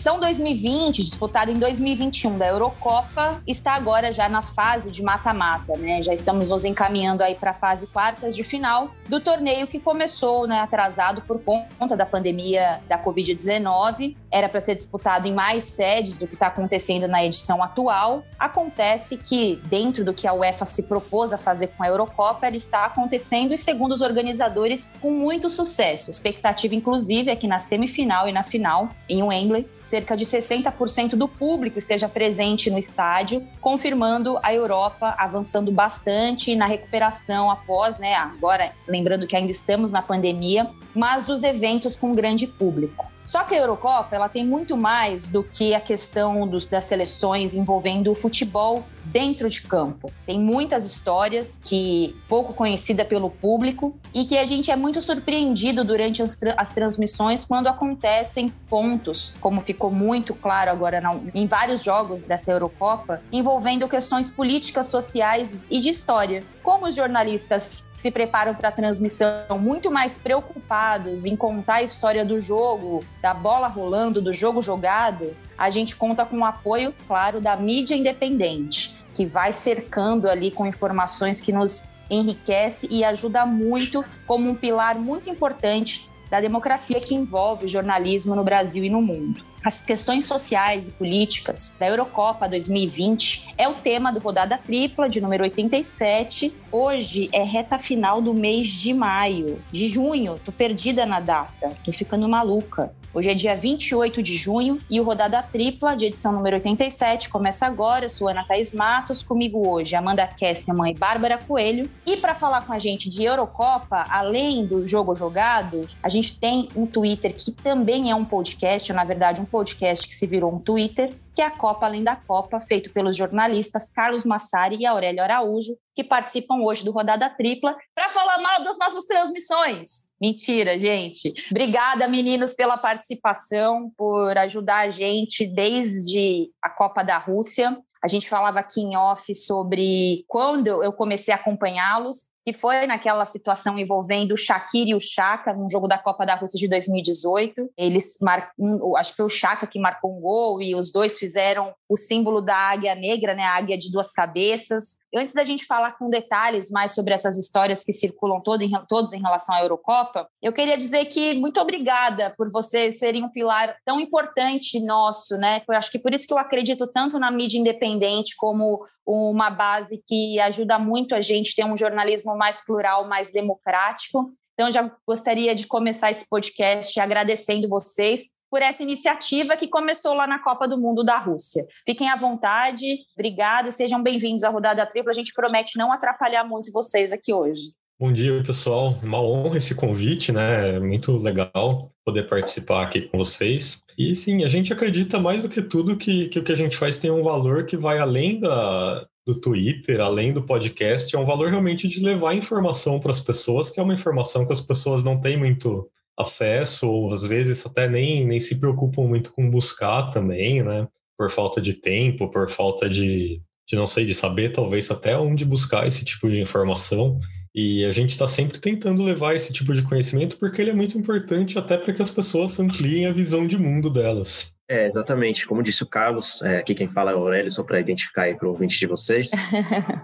edição 2020, disputada em 2021 da Eurocopa, está agora já na fase de mata-mata, né? Já estamos nos encaminhando aí para a fase quartas de final do torneio que começou, né, atrasado por conta da pandemia da Covid-19. Era para ser disputado em mais sedes do que está acontecendo na edição atual. Acontece que, dentro do que a UEFA se propôs a fazer com a Eurocopa, ela está acontecendo e, segundo os organizadores, com muito sucesso. Expectativa, inclusive, é que na semifinal e na final, em Wembley, cerca de 60% do público esteja presente no estádio, confirmando a Europa avançando bastante na recuperação após, né, agora lembrando que ainda estamos na pandemia, mas dos eventos com grande público. Só que a Eurocopa ela tem muito mais do que a questão dos, das seleções envolvendo o futebol dentro de campo. Tem muitas histórias que pouco conhecida pelo público e que a gente é muito surpreendido durante as, tra as transmissões quando acontecem pontos, como ficou muito claro agora na, em vários jogos dessa Eurocopa, envolvendo questões políticas, sociais e de história. Como os jornalistas se preparam para a transmissão muito mais preocupados em contar a história do jogo, da bola rolando, do jogo jogado, a gente conta com o apoio, claro, da mídia independente que vai cercando ali com informações que nos enriquece e ajuda muito como um pilar muito importante da democracia que envolve o jornalismo no Brasil e no mundo. As questões sociais e políticas da Eurocopa 2020 é o tema do Rodada Tripla, de número 87. Hoje é reta final do mês de maio. De junho, tô perdida na data, tô ficando maluca. Hoje é dia 28 de junho e o Rodada Tripla, de edição número 87, começa agora. Eu sou Ana Thaís Matos, comigo hoje Amanda Kesterman e Bárbara Coelho. E para falar com a gente de Eurocopa, além do jogo jogado, a gente tem um Twitter que também é um podcast, ou na verdade um podcast que se virou um Twitter, que é a Copa Além da Copa, feito pelos jornalistas Carlos Massari e Aurélio Araújo, que participam hoje do Rodada Tripla, para falar mal das nossas transmissões. Mentira, gente. Obrigada, meninos, pela participação, por ajudar a gente desde a Copa da Rússia. A gente falava aqui em off sobre quando eu comecei a acompanhá-los que foi naquela situação envolvendo o Shaqiri e o Chaka, num jogo da Copa da Rússia de 2018. Eles mar... acho que foi o Chaka que marcou um gol e os dois fizeram o símbolo da águia negra, né, a águia de duas cabeças. Antes da gente falar com detalhes mais sobre essas histórias que circulam todo em, todos em relação à Eurocopa, eu queria dizer que muito obrigada por vocês serem um pilar tão importante nosso, né? Eu acho que por isso que eu acredito tanto na mídia independente como uma base que ajuda muito a gente ter um jornalismo mais plural, mais democrático. Então, já gostaria de começar esse podcast agradecendo vocês por essa iniciativa que começou lá na Copa do Mundo da Rússia. Fiquem à vontade, obrigada, sejam bem-vindos à Rodada Tripla. A gente promete não atrapalhar muito vocês aqui hoje. Bom dia, pessoal. Uma honra esse convite, né? É muito legal poder participar aqui com vocês. E sim, a gente acredita mais do que tudo que, que o que a gente faz tem um valor que vai além da, do Twitter, além do podcast, é um valor realmente de levar informação para as pessoas, que é uma informação que as pessoas não têm muito acesso, ou às vezes até nem, nem se preocupam muito com buscar também, né? Por falta de tempo, por falta de, de não sei, de saber talvez até onde buscar esse tipo de informação. E a gente está sempre tentando levar esse tipo de conhecimento porque ele é muito importante até para que as pessoas ampliem a visão de mundo delas. É, exatamente. Como disse o Carlos, é, aqui quem fala é o Aurélio, só para identificar aí para o ouvinte de vocês.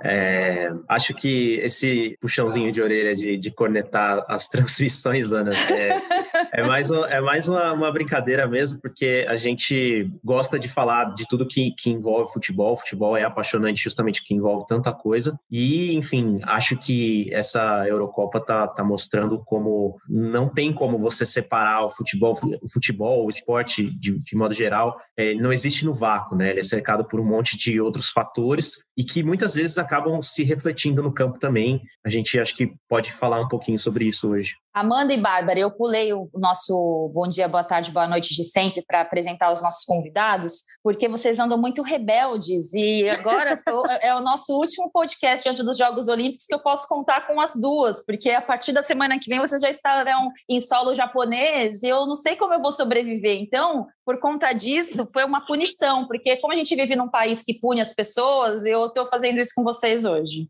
É, acho que esse puxãozinho de orelha de, de cornetar as transmissões, Ana, é, é mais, uma, é mais uma, uma, brincadeira mesmo, porque a gente gosta de falar de tudo que, que envolve futebol. Futebol é apaixonante justamente que envolve tanta coisa. E, enfim, acho que essa Eurocopa tá, tá mostrando como não tem como você separar o futebol, o futebol, o esporte de, de modo geral, é, não existe no vácuo, né? Ele é cercado por um monte de outros fatores e que muitas vezes acabam se refletindo no campo também. A gente acho que pode falar um pouquinho sobre isso hoje. Amanda e Bárbara, eu pulei o nosso bom dia, boa tarde, boa noite de sempre para apresentar os nossos convidados, porque vocês andam muito rebeldes e agora tô, é o nosso último podcast antes dos Jogos Olímpicos que eu posso contar com as duas, porque a partir da semana que vem vocês já estarão em solo japonês e eu não sei como eu vou sobreviver. Então, por conta disso, foi uma punição, porque como a gente vive num país que pune as pessoas, eu estou fazendo isso com vocês hoje.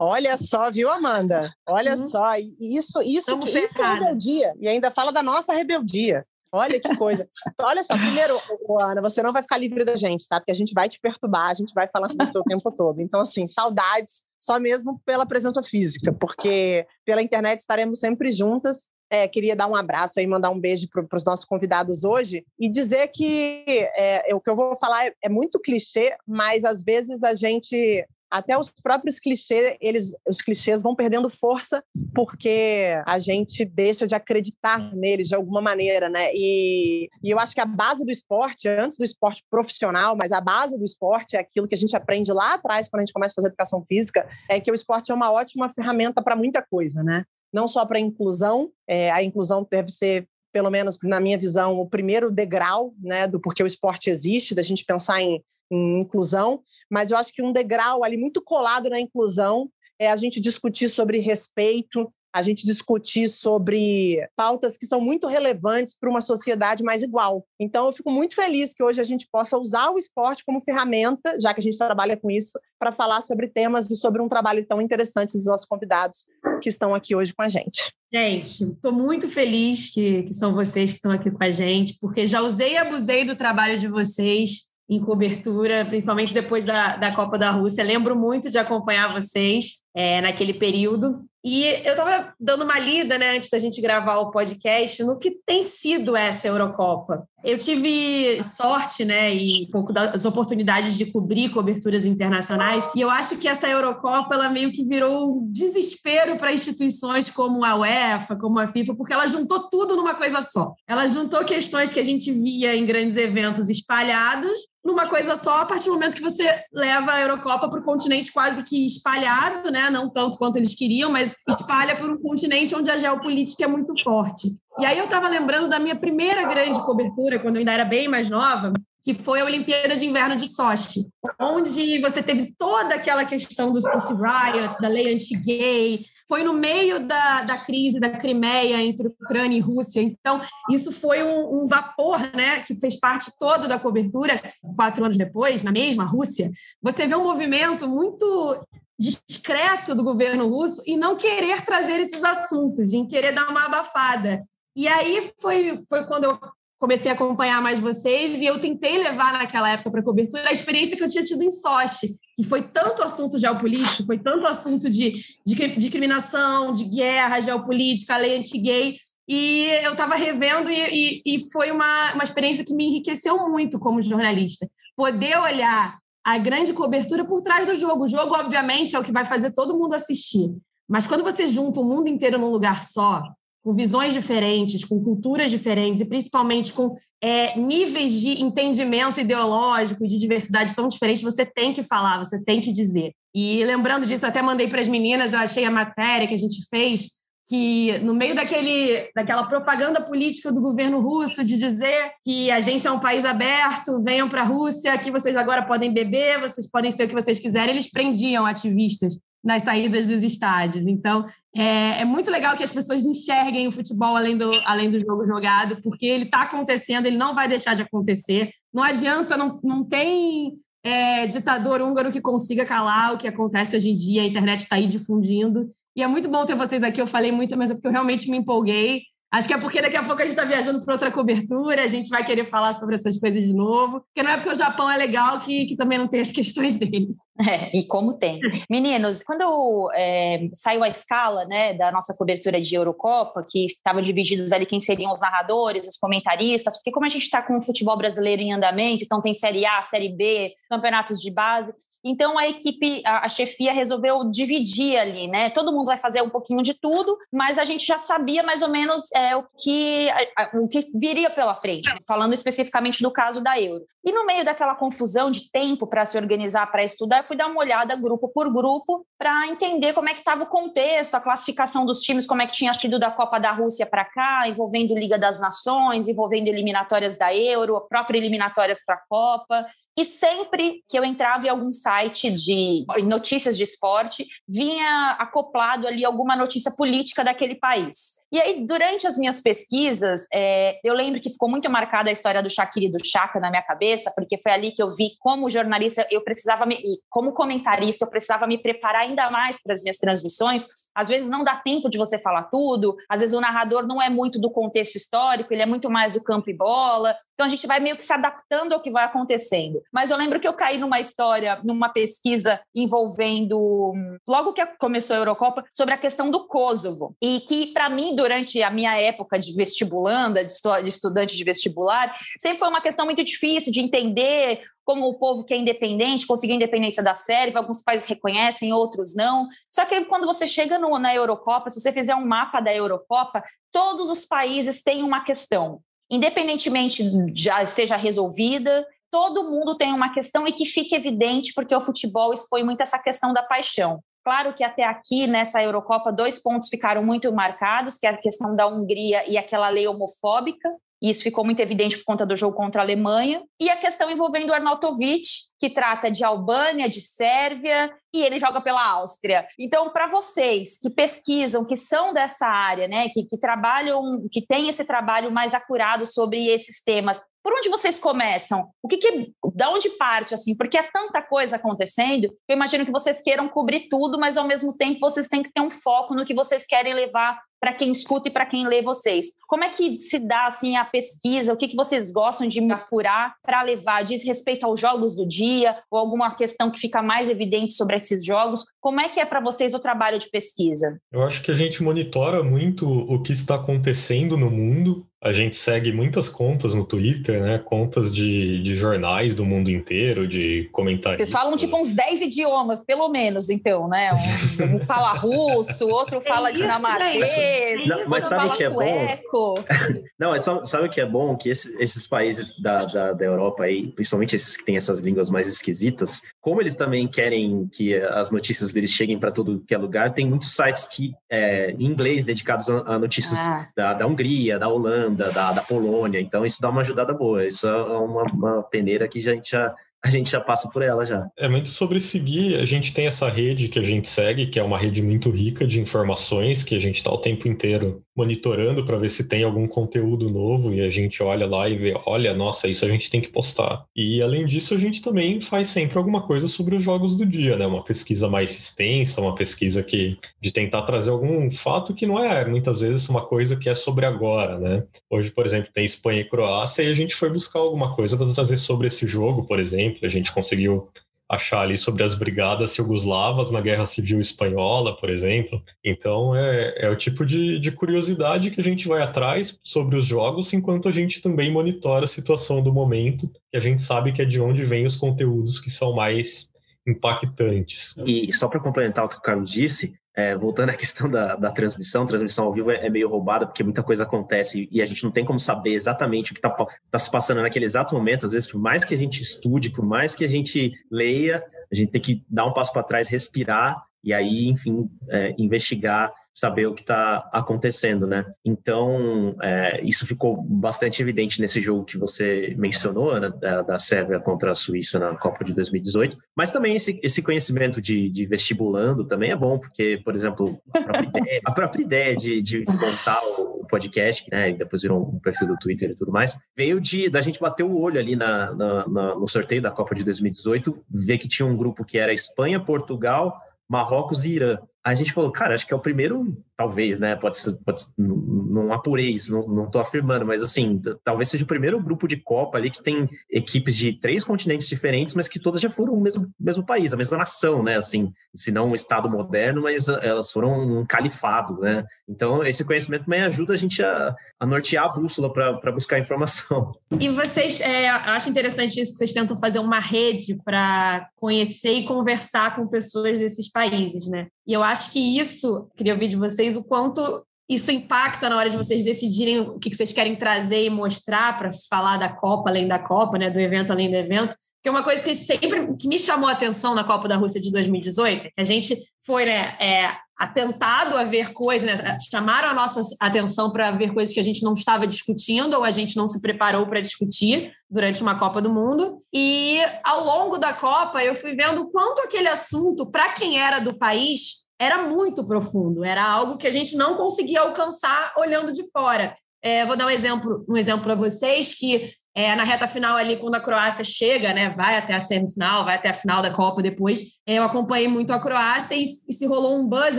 Olha só, viu, Amanda? Olha uhum. só, isso, isso, isso é rebeldia. E ainda fala da nossa rebeldia. Olha que coisa. Olha só, primeiro, Ana, você não vai ficar livre da gente, tá? Porque a gente vai te perturbar, a gente vai falar com você o tempo todo. Então, assim, saudades só mesmo pela presença física, porque pela internet estaremos sempre juntas. É, queria dar um abraço e mandar um beijo para os nossos convidados hoje e dizer que é, o que eu vou falar é, é muito clichê, mas às vezes a gente até os próprios clichês, eles, os clichês vão perdendo força porque a gente deixa de acreditar neles de alguma maneira, né? E, e eu acho que a base do esporte, antes do esporte profissional, mas a base do esporte é aquilo que a gente aprende lá atrás quando a gente começa a fazer educação física, é que o esporte é uma ótima ferramenta para muita coisa, né? Não só para inclusão, é, a inclusão deve ser pelo menos na minha visão, o primeiro degrau né, do porquê o esporte existe, da gente pensar em em inclusão, mas eu acho que um degrau ali muito colado na inclusão é a gente discutir sobre respeito, a gente discutir sobre pautas que são muito relevantes para uma sociedade mais igual. Então, eu fico muito feliz que hoje a gente possa usar o esporte como ferramenta, já que a gente trabalha com isso, para falar sobre temas e sobre um trabalho tão interessante dos nossos convidados que estão aqui hoje com a gente. Gente, estou muito feliz que, que são vocês que estão aqui com a gente, porque já usei e abusei do trabalho de vocês em cobertura, principalmente depois da, da Copa da Rússia. Lembro muito de acompanhar vocês é, naquele período. E eu estava dando uma lida, né, antes da gente gravar o podcast, no que tem sido essa Eurocopa. Eu tive sorte, né, e um pouco das oportunidades de cobrir coberturas internacionais, e eu acho que essa Eurocopa, ela meio que virou um desespero para instituições como a UEFA, como a FIFA, porque ela juntou tudo numa coisa só. Ela juntou questões que a gente via em grandes eventos espalhados numa coisa só, a partir do momento que você leva a Eurocopa para o continente quase que espalhado, né? Não tanto quanto eles queriam, mas espalha por um continente onde a geopolítica é muito forte. E aí eu estava lembrando da minha primeira grande cobertura, quando eu ainda era bem mais nova, que foi a Olimpíada de Inverno de Sochi, onde você teve toda aquela questão dos Pussy Riots, da lei anti-gay, foi no meio da, da crise da Crimeia entre Ucrânia e Rússia. Então, isso foi um, um, vapor né, que fez parte todo da cobertura. Quatro anos depois, na mesma Rússia, você vê um movimento muito discreto do governo russo e não querer trazer esses assuntos, em querer dar uma abafada. E aí foi, foi quando eu comecei a acompanhar mais vocês e eu tentei levar naquela época para cobertura a experiência que eu tinha tido em Sochi, que foi tanto assunto geopolítico, foi tanto assunto de, de discriminação, de guerra, geopolítica, lei anti-gay, e eu estava revendo e, e, e, foi uma, uma experiência que me enriqueceu muito como jornalista. Poder olhar a grande cobertura por trás do jogo. O jogo, obviamente, é o que vai fazer todo mundo assistir. Mas quando você junta o mundo inteiro num lugar só, com visões diferentes, com culturas diferentes e principalmente com é, níveis de entendimento ideológico e de diversidade tão diferentes, você tem que falar, você tem que dizer. E lembrando disso, eu até mandei para as meninas, eu achei a matéria que a gente fez que no meio daquele, daquela propaganda política do governo russo de dizer que a gente é um país aberto, venham para a Rússia, que vocês agora podem beber, vocês podem ser o que vocês quiserem, eles prendiam ativistas nas saídas dos estádios. Então, é, é, muito legal que as pessoas enxerguem o futebol além do, além do jogo jogado, porque ele está acontecendo, ele não vai deixar de acontecer. Não adianta, não, não tem é, ditador húngaro que consiga calar o que acontece hoje em dia, a internet está aí difundindo. E é muito bom ter vocês aqui. Eu falei muito, mas é porque eu realmente me empolguei. Acho que é porque daqui a pouco a gente está viajando para outra cobertura, a gente vai querer falar sobre essas coisas de novo. Porque não é porque o Japão é legal que, que também não tem as questões dele. É, e como tem. Meninos, quando é, saiu a escala né, da nossa cobertura de Eurocopa, que estavam divididos ali quem seriam os narradores, os comentaristas, porque como a gente está com o futebol brasileiro em andamento, então tem Série A, Série B, campeonatos de base, então a equipe, a, a, chefia resolveu dividir ali, né? Todo mundo vai fazer um pouquinho de tudo, mas a gente já sabia mais ou menos é, o, que, a, o que viria pela frente, falando especificamente do caso da Euro. E no meio daquela confusão de tempo para se organizar, para estudar, eu fui dar uma olhada grupo por grupo para entender como é que estava o contexto, a classificação dos times, como é que tinha sido da Copa da Rússia para cá, envolvendo Liga das Nações, envolvendo eliminatórias da Euro, próprias eliminatórias para a Copa. E sempre que eu entrava em algum site de notícias de esporte, vinha acoplado ali alguma notícia política daquele país. E aí, durante as minhas pesquisas, é, eu lembro que ficou muito marcada a história do Shaqiri e do Chaka na minha cabeça, porque foi ali que eu vi como jornalista, eu precisava, me, como comentarista, eu precisava me preparar ainda mais para as minhas transmissões. Às vezes não dá tempo de você falar tudo, às vezes o narrador não é muito do contexto histórico, ele é muito mais do campo e bola. Então a gente vai meio que se adaptando ao que vai acontecendo. Mas eu lembro que eu caí numa história, numa pesquisa envolvendo, logo que começou a Eurocopa, sobre a questão do Kosovo. E que, para mim, durante a minha época de vestibulanda, de estudante de vestibular, sempre foi uma questão muito difícil de entender como o povo que é independente, conseguiu independência da Sérvia, alguns países reconhecem, outros não. Só que quando você chega no, na Eurocopa, se você fizer um mapa da Eurocopa, todos os países têm uma questão. Independentemente já esteja resolvida, todo mundo tem uma questão e que fica evidente porque o futebol expõe muito essa questão da paixão. Claro que até aqui, nessa Eurocopa, dois pontos ficaram muito marcados, que é a questão da Hungria e aquela lei homofóbica, e isso ficou muito evidente por conta do jogo contra a Alemanha, e a questão envolvendo o Arnautovic, que trata de Albânia, de Sérvia, e ele joga pela Áustria. Então, para vocês que pesquisam, que são dessa área, né, que, que trabalham, que têm esse trabalho mais acurado sobre esses temas, por onde vocês começam? O que, que da onde parte assim? Porque é tanta coisa acontecendo. Eu imagino que vocês queiram cobrir tudo, mas ao mesmo tempo vocês têm que ter um foco no que vocês querem levar para quem escuta e para quem lê vocês. Como é que se dá assim a pesquisa? O que, que vocês gostam de apurar para levar? Diz respeito aos jogos do dia ou alguma questão que fica mais evidente sobre esses jogos? Como é que é para vocês o trabalho de pesquisa? Eu acho que a gente monitora muito o que está acontecendo no mundo a gente segue muitas contas no Twitter, né? Contas de, de jornais do mundo inteiro, de comentários. Vocês falam tipo uns 10 idiomas, pelo menos, então, né? Um, um fala russo, outro fala é dinamarquês, não, mas sabe o que é sueco. bom? não, mas sabe o que é bom? Que esses, esses países da, da, da, Europa aí, principalmente esses que têm essas línguas mais esquisitas, como eles também querem que as notícias deles cheguem para todo que é lugar, tem muitos sites que é, em inglês dedicados a, a notícias ah. da, da Hungria, da Holanda, da, da Polônia. Então, isso dá uma ajudada boa. Isso é uma, uma peneira que a gente já a gente já passa por ela já. É muito sobre seguir. A gente tem essa rede que a gente segue, que é uma rede muito rica de informações, que a gente está o tempo inteiro monitorando para ver se tem algum conteúdo novo e a gente olha lá e vê, olha, nossa, isso a gente tem que postar. E além disso, a gente também faz sempre alguma coisa sobre os jogos do dia, né? Uma pesquisa mais extensa, uma pesquisa que de tentar trazer algum fato que não é muitas vezes uma coisa que é sobre agora, né? Hoje, por exemplo, tem Espanha e Croácia e a gente foi buscar alguma coisa para trazer sobre esse jogo, por exemplo exemplo, a gente conseguiu achar ali sobre as brigadas jugoslavas na Guerra Civil Espanhola, por exemplo. Então, é, é o tipo de, de curiosidade que a gente vai atrás sobre os jogos, enquanto a gente também monitora a situação do momento, que a gente sabe que é de onde vêm os conteúdos que são mais impactantes. E só para complementar o que o Carlos disse, é, voltando à questão da, da transmissão, transmissão ao vivo é, é, meio roubada porque muita coisa acontece e a gente não tem como saber exatamente o que está tá se passando naquele exato momento. Às vezes, por mais que a gente estude, por mais que a gente leia, a gente tem que dar um passo para trás, respirar e aí, enfim, é, investigar saber o que está acontecendo, né? Então, é, isso ficou bastante evidente nesse jogo que você mencionou, da, da Sérvia contra a Suíça na Copa de 2018. Mas também esse, esse conhecimento de, de vestibulando também é bom, porque, por exemplo, a própria ideia, a própria ideia de, de montar o podcast, né? E depois virou um perfil do Twitter e tudo mais, veio de da gente bater o olho ali na, na, na no sorteio da Copa de 2018, ver que tinha um grupo que era Espanha, Portugal, Marrocos e Irã a gente falou, cara, acho que é o primeiro, talvez, né? Pode ser, pode, não, não apurei isso, não, não tô afirmando, mas assim, talvez seja o primeiro grupo de Copa ali que tem equipes de três continentes diferentes, mas que todas já foram o mesmo, mesmo país, a mesma nação, né? Assim, se não um Estado moderno, mas elas foram um califado, né? Então, esse conhecimento também ajuda a gente a, a nortear a bússola para buscar informação. E vocês, é, acho interessante isso que vocês tentam fazer uma rede para conhecer e conversar com pessoas desses países, né? E eu acho que isso, queria ouvir de vocês, o quanto isso impacta na hora de vocês decidirem o que vocês querem trazer e mostrar para falar da Copa além da Copa, né, do evento além do evento. Que é uma coisa que sempre que me chamou a atenção na Copa da Rússia de 2018, que a gente foi, né, é, atentado a ver coisas, né? chamaram a nossa atenção para ver coisas que a gente não estava discutindo ou a gente não se preparou para discutir durante uma Copa do Mundo. E ao longo da Copa, eu fui vendo quanto aquele assunto, para quem era do país, era muito profundo, era algo que a gente não conseguia alcançar olhando de fora. É, vou dar um exemplo, um exemplo para vocês que é, na reta final ali, quando a Croácia chega, né, vai até a semifinal, vai até a final da Copa depois, eu acompanhei muito a Croácia e, e se rolou um buzz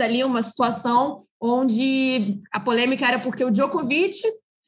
ali, uma situação onde a polêmica era porque o Djokovic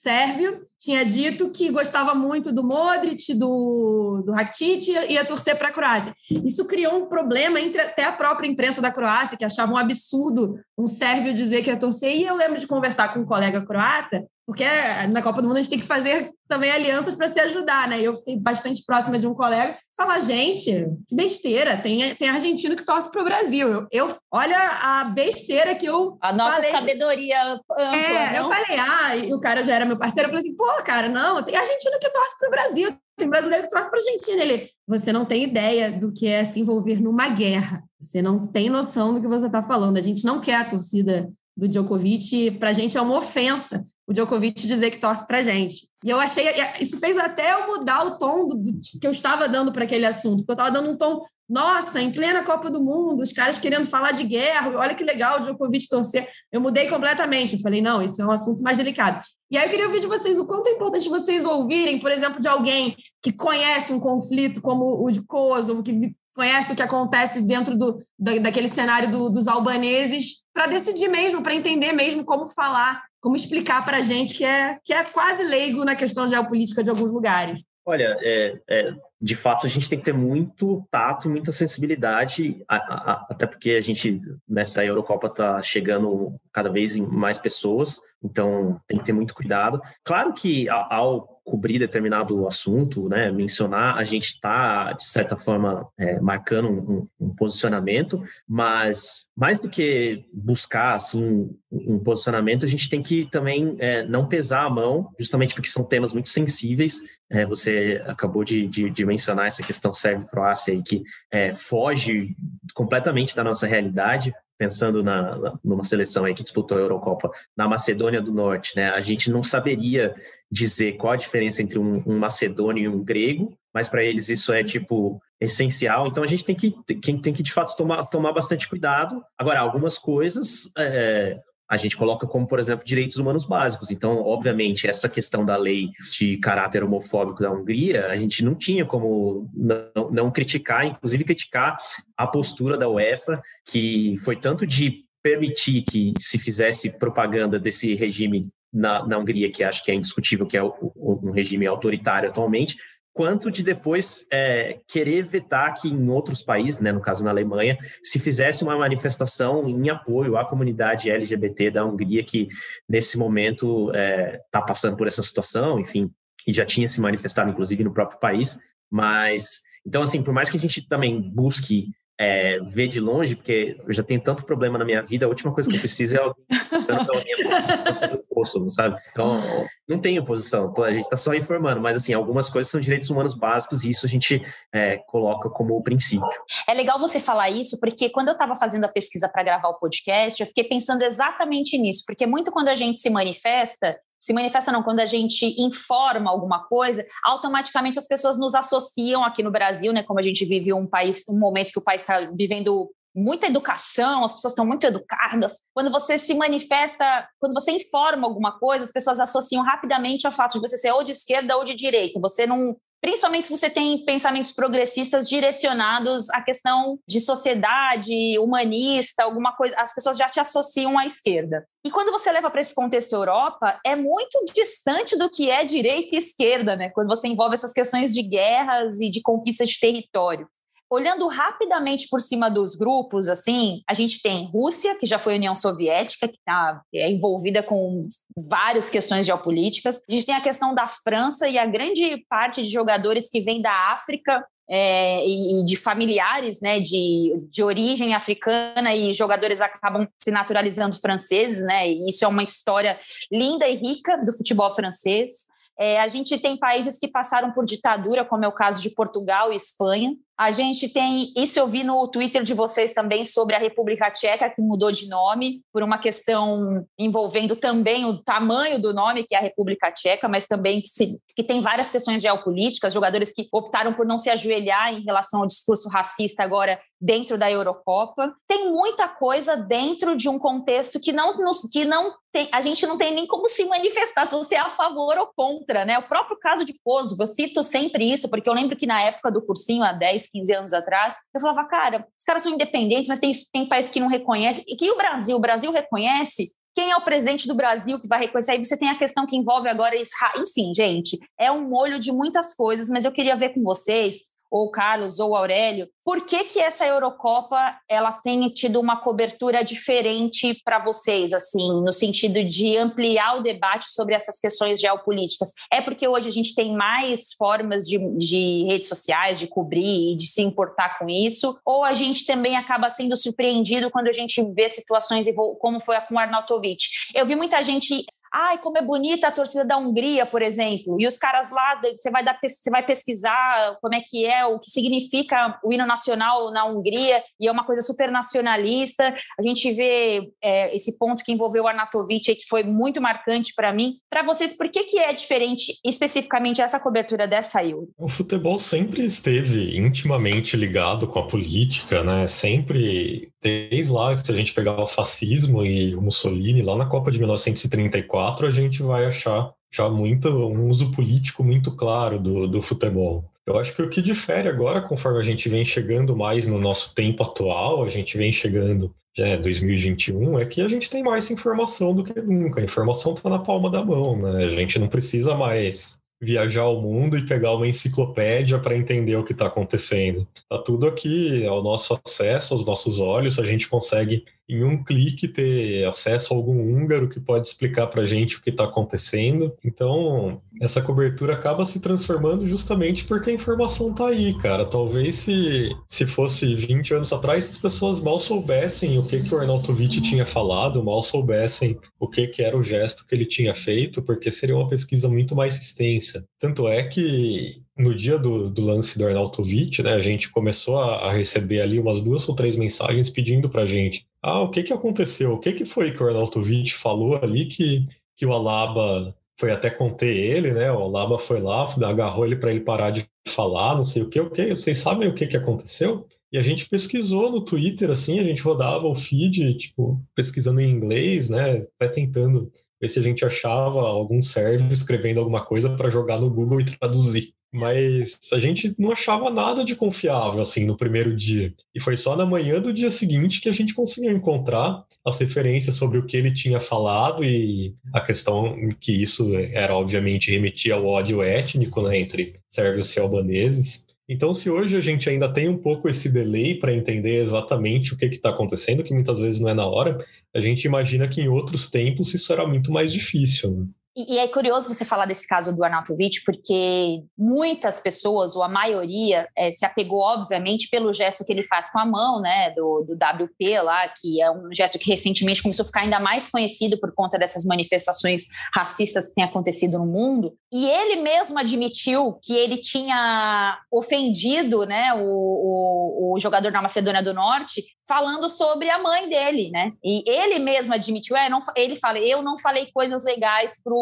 sérvio, tinha dito que gostava muito do Modric, do, do Rakitic e ia torcer para a Croácia. Isso criou um problema entre até a própria imprensa da Croácia, que achava um absurdo um sérvio dizer que ia torcer. E eu lembro de conversar com um colega croata porque na Copa do Mundo a gente tem que fazer também alianças para se ajudar, né? Eu fiquei bastante próxima de um colega falar, gente, que besteira, tem, tem argentino que torce para o Brasil. Eu, eu, olha a besteira que eu. A nossa falei. sabedoria ampla. É, eu falei, ah, e o cara já era meu parceiro, eu falei assim, pô, cara, não, tem argentino que torce para o Brasil, tem brasileiro que torce para a Argentina. Ele, você não tem ideia do que é se envolver numa guerra. Você não tem noção do que você está falando. A gente não quer a torcida do Djokovic, para a gente é uma ofensa o Djokovic dizer que torce para gente. E eu achei, isso fez até eu mudar o tom do, do que eu estava dando para aquele assunto, porque eu estava dando um tom, nossa, em plena Copa do Mundo, os caras querendo falar de guerra, olha que legal o Djokovic torcer. Eu mudei completamente, eu falei, não, isso é um assunto mais delicado. E aí eu queria ouvir de vocês o quanto é importante vocês ouvirem, por exemplo, de alguém que conhece um conflito como o de Kosovo, que conhece o que acontece dentro do, daquele cenário do, dos albaneses, para decidir mesmo, para entender mesmo como falar, como explicar para a gente que é, que é quase leigo na questão geopolítica de alguns lugares. Olha, é, é, de fato a gente tem que ter muito tato e muita sensibilidade, a, a, até porque a gente nessa Eurocopa está chegando cada vez em mais pessoas, então tem que ter muito cuidado. Claro que ao cobrir determinado assunto, né, mencionar, a gente está, de certa forma, é, marcando um, um, posicionamento, mas mais do que buscar, assim, um posicionamento, a gente tem que também é, não pesar a mão, justamente porque são temas muito sensíveis. É, você acabou de, de, de, mencionar essa questão Sérvia-Croácia que é, foge completamente da nossa realidade, pensando na, numa seleção aí que disputou a Eurocopa na Macedônia do Norte, né? A gente não saberia dizer qual a diferença entre um, um macedônio e um grego, mas para eles isso é tipo essencial. Então a gente tem que tem, tem que de fato tomar, tomar bastante cuidado. Agora algumas coisas é, a gente coloca como, por exemplo, direitos humanos básicos. Então, obviamente, essa questão da lei de caráter homofóbico da Hungria, a gente não tinha como não, não criticar, inclusive criticar a postura da UEFA, que foi tanto de permitir que se fizesse propaganda desse regime na, na Hungria, que acho que é indiscutível que é um regime autoritário atualmente, quanto de depois é, querer vetar que em outros países, né, no caso na Alemanha, se fizesse uma manifestação em apoio à comunidade LGBT da Hungria, que nesse momento está é, tá passando por essa situação, enfim, e já tinha se manifestado, inclusive, no próprio país. Mas, então, assim, por mais que a gente também busque é, ver de longe, porque eu já tenho tanto problema na minha vida, a última coisa que eu preciso é alguém poço, sabe? Então, não tem oposição, a gente está só informando, mas assim, algumas coisas são direitos humanos básicos e isso a gente é, coloca como princípio. É legal você falar isso, porque quando eu estava fazendo a pesquisa para gravar o podcast, eu fiquei pensando exatamente nisso, porque muito quando a gente se manifesta, se manifesta não, quando a gente informa alguma coisa, automaticamente as pessoas nos associam aqui no Brasil, né? Como a gente vive um país, um momento que o país está vivendo muita educação, as pessoas estão muito educadas. Quando você se manifesta, quando você informa alguma coisa, as pessoas associam rapidamente ao fato de você ser ou de esquerda ou de direita. Você não principalmente se você tem pensamentos progressistas direcionados à questão de sociedade humanista, alguma coisa, as pessoas já te associam à esquerda. E quando você leva para esse contexto Europa, é muito distante do que é direita e esquerda, né? Quando você envolve essas questões de guerras e de conquista de território. Olhando rapidamente por cima dos grupos, assim, a gente tem Rússia, que já foi União Soviética, que tá, é envolvida com várias questões geopolíticas. A gente tem a questão da França e a grande parte de jogadores que vêm da África é, e, de familiares né, de, de origem africana e jogadores acabam se naturalizando franceses, né? E isso é uma história linda e rica do futebol francês. É, a gente tem países que passaram por ditadura, como é o caso de Portugal e Espanha. A gente tem, isso eu vi no Twitter de vocês também sobre a República Tcheca, que mudou de nome por uma questão envolvendo também o tamanho do nome, que é a República Tcheca, mas também que, se, que tem várias questões geopolíticas, jogadores que optaram por não se ajoelhar em relação ao discurso racista agora dentro da Eurocopa. Tem muita coisa dentro de um contexto que não, que não tem, a gente não tem nem como se manifestar se você é a favor ou contra, né? O próprio caso de Kosovo, eu cito sempre isso, porque eu lembro que na época do cursinho, há 10, 15 anos atrás, eu falava, cara, os caras são independentes, mas tem, tem países que não reconhecem. E que o Brasil, o Brasil reconhece quem é o presidente do Brasil que vai reconhecer? Aí você tem a questão que envolve agora Israel. Enfim, gente, é um molho de muitas coisas, mas eu queria ver com vocês ou Carlos ou Aurélio, por que que essa Eurocopa ela tem tido uma cobertura diferente para vocês, assim, no sentido de ampliar o debate sobre essas questões geopolíticas? É porque hoje a gente tem mais formas de, de redes sociais de cobrir e de se importar com isso, ou a gente também acaba sendo surpreendido quando a gente vê situações como foi a com o Arnautovic? Eu vi muita gente Ai, como é bonita a torcida da Hungria, por exemplo. E os caras lá, você vai, dar, você vai pesquisar como é que é, o que significa o hino nacional na Hungria, e é uma coisa super nacionalista. A gente vê é, esse ponto que envolveu o Arnautovic, que foi muito marcante para mim. Para vocês, por que, que é diferente especificamente essa cobertura dessa Euro? O futebol sempre esteve intimamente ligado com a política, né? Sempre Desde lá, se a gente pegar o fascismo e o Mussolini, lá na Copa de 1934, a gente vai achar já muito um uso político muito claro do, do futebol. Eu acho que o que difere agora, conforme a gente vem chegando mais no nosso tempo atual, a gente vem chegando é, 2021, é que a gente tem mais informação do que nunca. A informação está na palma da mão, né? A gente não precisa mais viajar ao mundo e pegar uma enciclopédia para entender o que está acontecendo. Tá tudo aqui ao nosso acesso, aos nossos olhos, a gente consegue em um clique ter acesso a algum húngaro que pode explicar para gente o que está acontecendo. Então, essa cobertura acaba se transformando justamente porque a informação está aí, cara. Talvez se, se fosse 20 anos atrás, as pessoas mal soubessem o que, que o Arnautovic tinha falado, mal soubessem o que, que era o gesto que ele tinha feito, porque seria uma pesquisa muito mais extensa. Tanto é que no dia do, do, lance do Arnautovic, né, a gente começou a, a, receber ali umas duas ou três mensagens pedindo para gente: ah, o que que aconteceu? O que que foi que o Arnautovic falou ali que, que o Alaba foi até conter ele, né? O Alaba foi lá, agarrou ele para ele parar de falar, não sei o que, o que. Vocês sabem o que que aconteceu? E a gente pesquisou no Twitter, assim, a gente rodava o feed, tipo, pesquisando em inglês, né? Até tentando ver se a gente achava algum server escrevendo alguma coisa para jogar no Google e traduzir. Mas a gente não achava nada de confiável assim no primeiro dia. E foi só na manhã do dia seguinte que a gente conseguiu encontrar as referências sobre o que ele tinha falado e a questão que isso era obviamente remetia ao ódio étnico né, entre sérvios e albaneses. Então, se hoje a gente ainda tem um pouco esse delay para entender exatamente o que está acontecendo, que muitas vezes não é na hora, a gente imagina que em outros tempos isso era muito mais difícil. Né? E, é curioso você falar desse caso do Arnautovic, porque muitas pessoas, ou a maioria, é, se apegou, obviamente, pelo gesto que ele faz com a mão, né, do, do WP lá, que é um gesto que recentemente começou a ficar ainda mais conhecido por conta dessas manifestações racistas que têm acontecido no mundo. E ele mesmo admitiu que ele tinha ofendido né, o, o, o jogador da Macedônia do Norte falando sobre a mãe dele, né? E ele mesmo admitiu, é, não, ele fala, eu não falei coisas legais pro,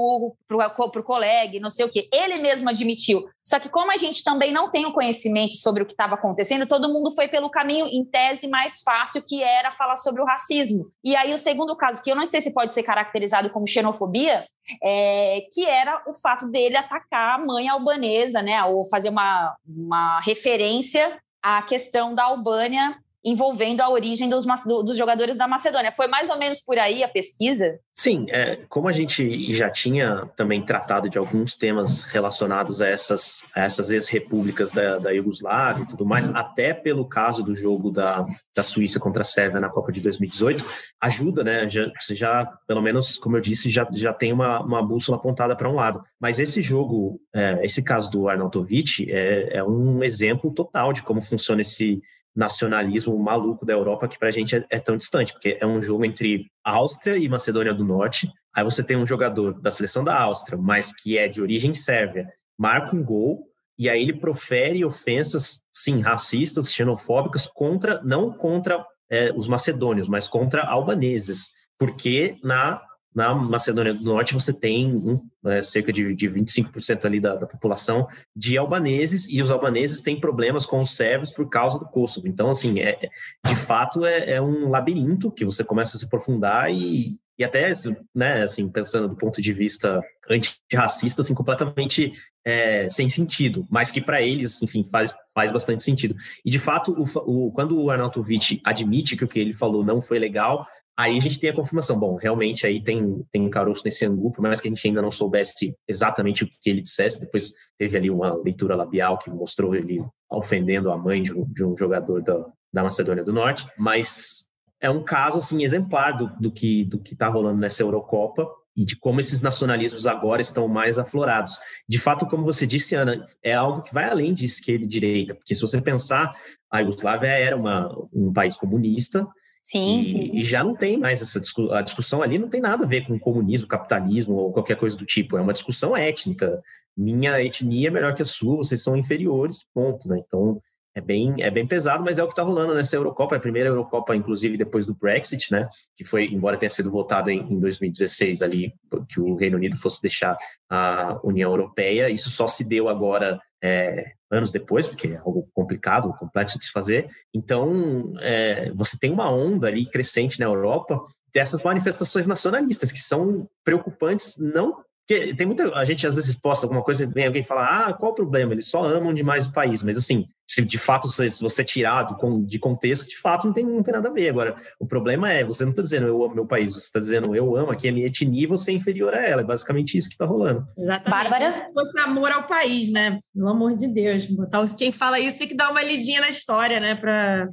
pro, pro colega, não sei o quê. Ele mesmo admitiu. Só que como a gente também não tem o conhecimento sobre o que estava acontecendo, todo mundo foi pelo caminho, em tese, mais fácil, que era falar sobre o racismo. E aí o segundo caso, que eu não sei se pode ser caracterizado como xenofobia, é, que era o fato dele atacar a mãe albanesa, né? Ou fazer uma, uma referência à questão da Albânia envolvendo a origem dos, dos jogadores da Macedônia. Foi mais ou menos por aí a pesquisa? Sim, é, como a gente já tinha também tratado de alguns temas relacionados a essas, essas ex-repúblicas da, da Iugoslávia e tudo mais, até pelo caso do jogo da, da Suíça contra a Sérvia na Copa de 2018, ajuda, né? Já, você já, pelo menos, como eu disse, já, já tem uma, uma bússola apontada para um lado. Mas esse jogo, é, esse caso do Arnautovic, é, é um exemplo total de como funciona esse nacionalismo maluco da Europa que para a gente é, é, tão distante, porque é um jogo entre Áustria e Macedônia do Norte. Aí você tem um jogador da seleção da Áustria, mas que é de origem sérvia, marca um gol e aí ele profere ofensas, sim, racistas, xenofóbicas, contra, não contra é, os macedônios, mas contra albaneses, porque na na Macedônia do Norte você tem um, é, cerca de, de 25% ali da, da, população de albaneses, e os albaneses têm problemas com os sérvios por causa do Kosovo. Então, assim, é, de fato é, é um labirinto que você começa a se aprofundar e, e até, né, assim, pensando do ponto de vista antirracista, assim, completamente é, sem sentido, mas que para eles, enfim, faz, faz bastante sentido. E, de fato, o, o, quando o Arnautovic admite que o que ele falou não foi legal, Aí a gente tem a confirmação, bom, realmente aí tem, tem caroço nesse angu, por mais que a gente ainda não soubesse exatamente o que ele dissesse, depois teve ali uma leitura labial que mostrou ele ofendendo a mãe de um, de um jogador da, da Macedônia do Norte, mas é um caso, assim, exemplar do, do que do que está rolando nessa Eurocopa e de como esses nacionalismos agora estão mais aflorados. De fato, como você disse, Ana, é algo que vai além de esquerda e direita, porque se você pensar, a Iugoslávia era uma, um país comunista, Sim. E, e, já não tem mais essa discussão, a discussão ali não tem nada a ver com comunismo, capitalismo ou qualquer coisa do tipo. É uma discussão étnica. Minha etnia é melhor que a sua, vocês são inferiores, ponto. Né? Então é bem, é bem pesado, mas é o que está rolando nessa Eurocopa. É a primeira Eurocopa, inclusive, depois do Brexit, né? Que foi, embora tenha sido votado em, em 2016 ali, que o Reino Unido fosse deixar a União Europeia. Isso só se deu agora é, anos depois, porque é algo complicado, complexo de se fazer. Então, é, você tem uma onda ali crescente na Europa dessas manifestações nacionalistas que são preocupantes não porque tem muita a gente às vezes posta alguma coisa, vem alguém falar, ah, qual o problema? Eles só amam demais o país, mas assim, se de fato se você tirar do, de contexto, de fato não tem, não tem nada a ver. Agora, o problema é, você não está dizendo eu amo meu país, você está dizendo eu amo aqui a minha etnia e você é inferior a ela. É basicamente isso que está rolando. Exatamente. Bárbara? Se fosse amor ao país, né? Pelo amor de Deus. Botar, quem fala isso tem que dar uma lidinha na história, né? Para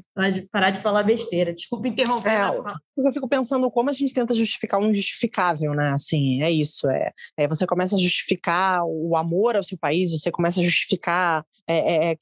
parar de falar besteira. Desculpa interromper. É, eu fico pensando como a gente tenta justificar o injustificável, né? Assim, é isso. É, é você começa a justificar o amor ao seu país, você começa a justificar é, é, é,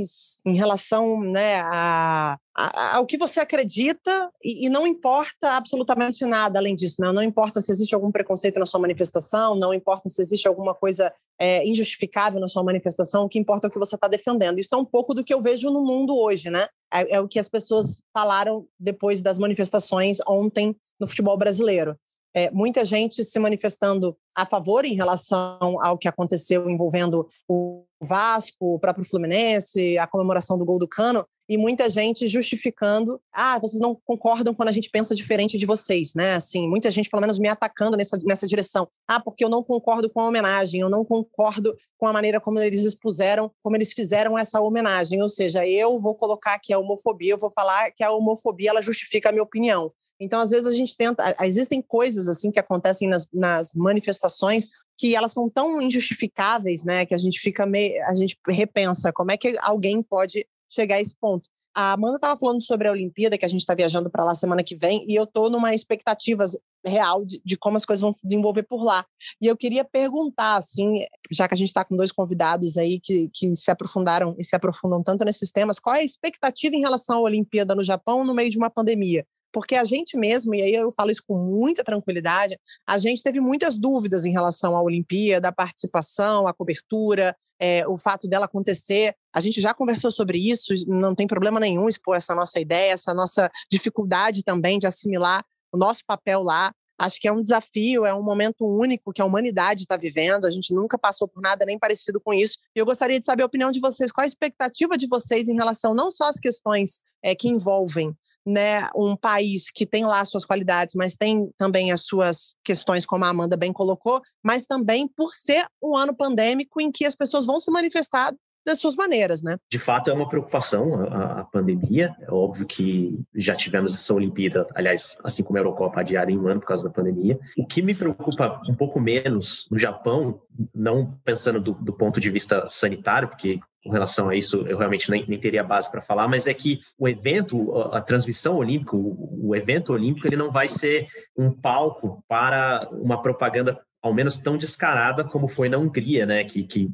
questões em relação né, a, a, ao que você acredita e, e, não importa absolutamente nada além disso. Né? Não importa se existe algum preconceito na sua manifestação, não importa se existe alguma coisa é, injustificável na sua manifestação, o que importa é o que você está defendendo. Isso é um pouco do que eu vejo no mundo hoje, né? É, é o que as pessoas falaram depois das manifestações ontem no futebol brasileiro é, muita gente se manifestando a favor em relação ao que aconteceu envolvendo o Vasco, o próprio Fluminense, a comemoração do gol do Cano, e muita gente justificando, ah, vocês não concordam quando a gente pensa diferente de vocês, né? Assim, muita gente pelo menos me atacando nessa, nessa direção. Ah, porque eu não concordo com a homenagem, eu não concordo com a maneira como eles expuseram, como eles fizeram essa homenagem, ou seja, eu vou colocar aqui a homofobia, eu vou falar que a homofobia ela justifica a minha opinião. Então, às vezes, a gente tenta. Existem coisas assim que acontecem nas, nas manifestações que elas são tão injustificáveis, né? Que a gente fica meio. A gente repensa como é que alguém pode chegar a esse ponto. A Amanda estava falando sobre a Olimpíada, que a gente está viajando para lá semana que vem, e eu estou numa expectativa real de, de, como as coisas vão se desenvolver por lá. E eu queria perguntar, assim, já que a gente está com dois convidados aí que, que se aprofundaram e se aprofundam tanto nesses temas, qual é a expectativa em relação à Olimpíada no Japão no meio de uma pandemia? Porque a gente mesmo, e aí eu falo isso com muita tranquilidade, a gente teve muitas dúvidas em relação à Olimpíada, a participação, a cobertura, é, o fato dela acontecer. A gente já conversou sobre isso, não tem problema nenhum expor essa nossa ideia, essa nossa dificuldade também de assimilar o nosso papel lá. Acho que é um desafio, é um momento único que a humanidade está vivendo. A gente nunca passou por nada nem parecido com isso. E eu gostaria de saber a opinião de vocês. Qual a expectativa de vocês em relação não só às questões é, que envolvem né, um país que tem lá suas qualidades, mas tem também as suas questões, como a Amanda bem colocou, mas também por ser um ano pandêmico em que as pessoas vão se manifestar das suas maneiras, né? De fato, é uma preocupação a, a, pandemia. É óbvio que já tivemos essa Olimpíada, aliás, assim como a Eurocopa adiada em um ano por causa da pandemia. O que me preocupa um pouco menos no Japão, não pensando do, do ponto de vista sanitário, porque com relação a isso, eu realmente nem, nem teria base para falar, mas é que o evento, a transmissão olímpica, o, o, evento olímpico, ele não vai ser um palco para uma propaganda ao menos tão descarada como foi na Hungria, né, que, que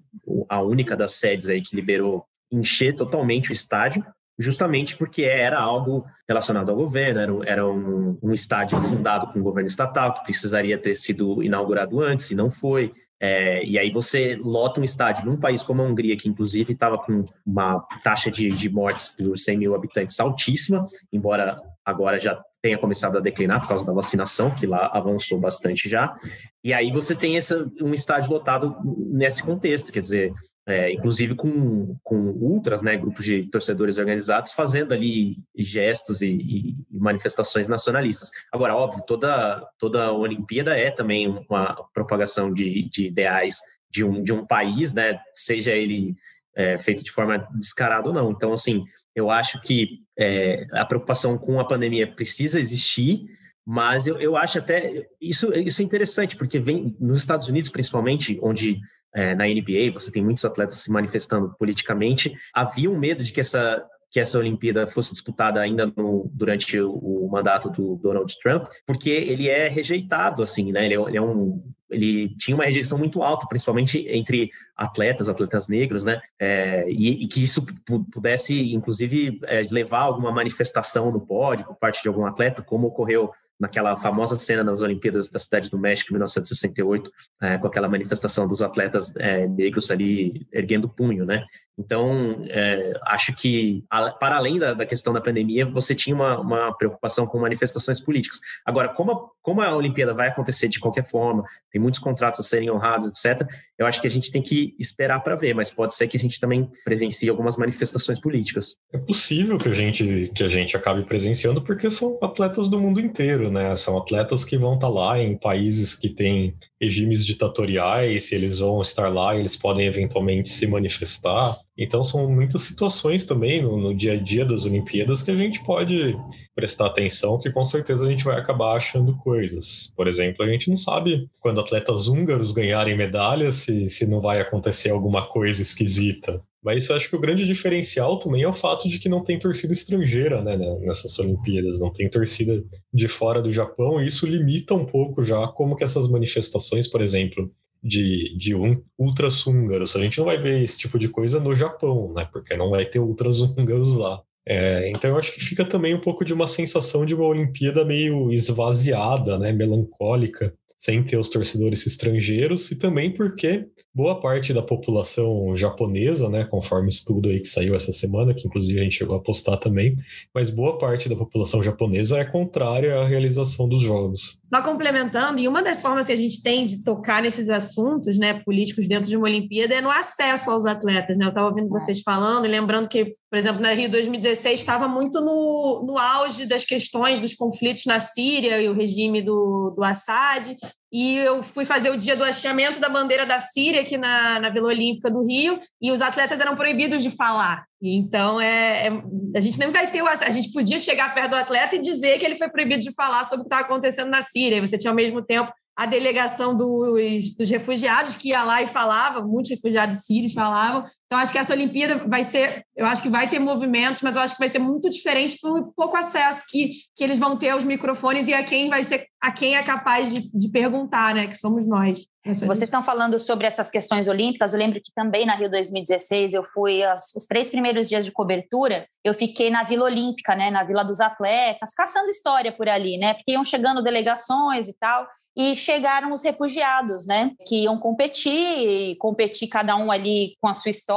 a única das sedes aí que liberou encher totalmente o estádio, justamente porque era algo relacionado ao governo, era, era um, um estádio fundado com o governo estatal, que precisaria ter sido inaugurado antes, e não foi. É, e aí você lota um estádio num país como a Hungria, que inclusive estava com uma taxa de, de mortes por 100 mil habitantes altíssima, embora agora já tenha começado a declinar por causa da vacinação, que lá avançou bastante já. E aí você tem essa, um estádio lotado nesse contexto, quer dizer, é, inclusive com, com ultras, né, grupos de torcedores organizados, fazendo ali gestos e, e, manifestações nacionalistas. Agora, óbvio, toda, toda Olimpíada é também uma propagação de, de ideais de um, de um país, né, seja ele é, feito de forma descarada ou não. Então, assim, eu acho que é, a preocupação com a pandemia precisa existir, mas eu, eu acho até isso, isso é interessante, porque vem nos Estados Unidos, principalmente, onde é, na NBA, você tem muitos atletas se manifestando politicamente. Havia um medo de que essa que essa Olimpíada fosse disputada ainda no, durante o, o, mandato do Donald Trump, porque ele é rejeitado, assim, né? Ele é, ele é, um ele tinha uma rejeição muito alta, principalmente entre atletas, atletas negros, né? É, e, e, que isso pudesse, inclusive, é, levar alguma manifestação no pódio por parte de algum atleta, como ocorreu naquela famosa cena nas Olimpíadas da Cidade do México, em 1968, é, com aquela manifestação dos atletas é, negros ali erguendo punho, né? Então, é, acho que, a, para além da, da, questão da pandemia, você tinha uma, uma, preocupação com manifestações políticas. Agora, como a, como a Olimpíada vai acontecer de qualquer forma, tem muitos contratos a serem honrados, etc., eu acho que a gente tem que esperar para ver, mas pode ser que a gente também presencie algumas manifestações políticas. É possível que a gente, que a gente acabe presenciando, porque são atletas do mundo inteiro, né? São atletas que vão estar tá lá em países que têm regimes ditatoriais, eles vão estar lá, eles podem eventualmente se manifestar. Então são muitas situações também no, no, dia a dia das Olimpíadas que a gente pode prestar atenção, que com certeza a gente vai acabar achando coisas. Por exemplo, a gente não sabe quando atletas húngaros ganharem medalhas se, se não vai acontecer alguma coisa esquisita. Mas acho que o grande diferencial também é o fato de que não tem torcida estrangeira né, né, nessas Olimpíadas, não tem torcida de fora do Japão, e isso limita um pouco já como que essas manifestações, por exemplo, de, de ultras húngaros, a gente não vai ver esse tipo de coisa no Japão, né, porque não vai ter ultras húngaros lá. É, então eu acho que fica também um pouco de uma sensação de uma Olimpíada meio esvaziada, né, melancólica, sem ter os torcedores estrangeiros, e também porque boa parte da população japonesa, né, conforme estudo aí que saiu essa semana, que inclusive a gente chegou a postar também, mas boa parte da população japonesa é contrária à realização dos jogos. Só complementando, e uma das formas que a gente tem de tocar nesses assuntos, né, políticos dentro de uma Olimpíada é no acesso aos atletas, né? Eu estava ouvindo vocês falando e lembrando que, por exemplo, na Rio 2016 estava muito no, no auge das questões dos conflitos na Síria e o regime do, do Assad, e eu fui fazer o dia do hasteamento da bandeira da Síria aqui na, na Vila Olímpica do Rio, e os atletas eram proibidos de falar. Então, é, é, a gente nem vai ter o, A gente podia chegar perto do atleta e dizer que ele foi proibido de falar sobre o que está acontecendo na Síria. Você tinha, ao mesmo tempo, a delegação dos, dos refugiados que ia lá e falava, muitos refugiados sírios falavam. Então, acho que essa Olimpíada vai ser, eu acho que vai ter movimentos, mas eu acho que vai ser muito diferente pelo pouco acesso que, que eles vão ter aos microfones e a quem vai ser, a quem é capaz de, de perguntar, né? Que somos nós. Vocês estão falando sobre essas questões olímpicas. Eu lembro que também na Rio 2016 eu fui as, os três primeiros dias de cobertura. Eu fiquei na Vila Olímpica, né, na Vila dos Atletas, caçando história por ali, né, porque iam chegando delegações e tal, e chegaram os refugiados, né, que iam competir, competir cada um ali com a sua história.